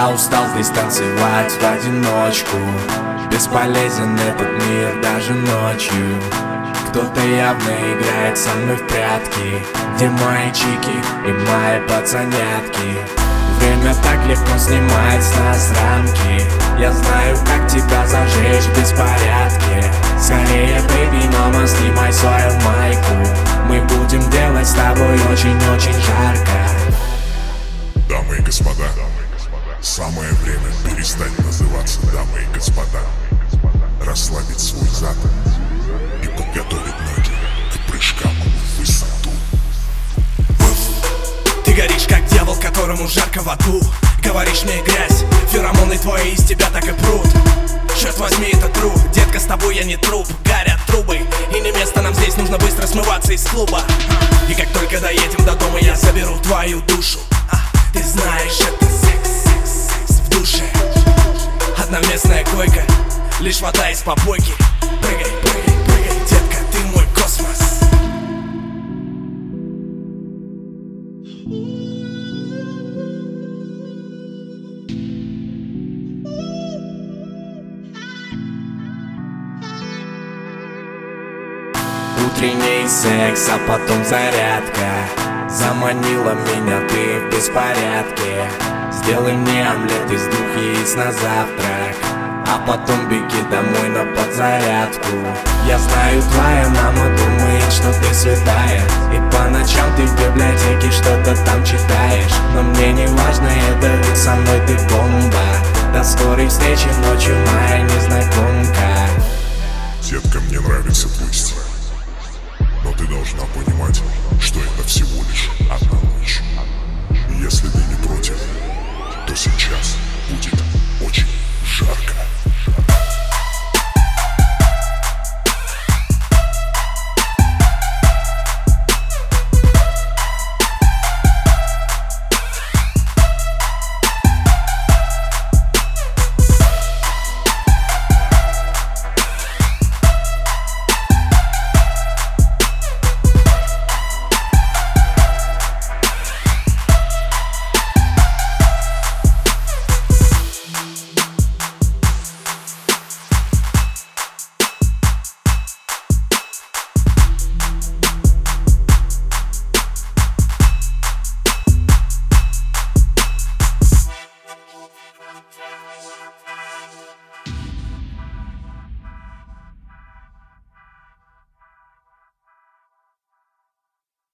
Я устал здесь танцевать в одиночку. Бесполезен этот мир даже ночью. Кто-то явно играет со мной в прятки Где мои чики и мои пацанятки. Время так легко снимает с нас рамки. Я знаю, как тебя зажечь в беспорядке. Скорее, baby, мама, снимай свою майку. Мы будем делать с тобой очень-очень жарко называться дамы и господа. Расслабить свой зад и подготовить ноги к прыжкам в высоту. Ты горишь как дьявол, которому жарко в аду. Говоришь мне грязь, феромоны твои из тебя так и прут. Черт возьми, это труп, детка, с тобой я не труп. Горят трубы, и не место нам здесь, нужно быстро смываться из клуба. И как только доедем до дома, я заберу твою душу. А, Ты знаешь, это Койка, лишь вода из попойки. Прыгай, прыгай, прыгай, детка, ты мой космос. Утренний секс, а потом зарядка. Заманила меня ты в беспорядке. Сделай мне омлет из двух яиц на завтрак потом беги домой на подзарядку. Я знаю, твоя мама думает, что ты святая. И по ночам ты в библиотеке что-то там читаешь. Но мне не важно это, ведь со мной ты бомба. До скорой встречи ночью, моя незнакомка. Детка, мне нравится твой стиль Но ты должна понимать, что это всего лишь одна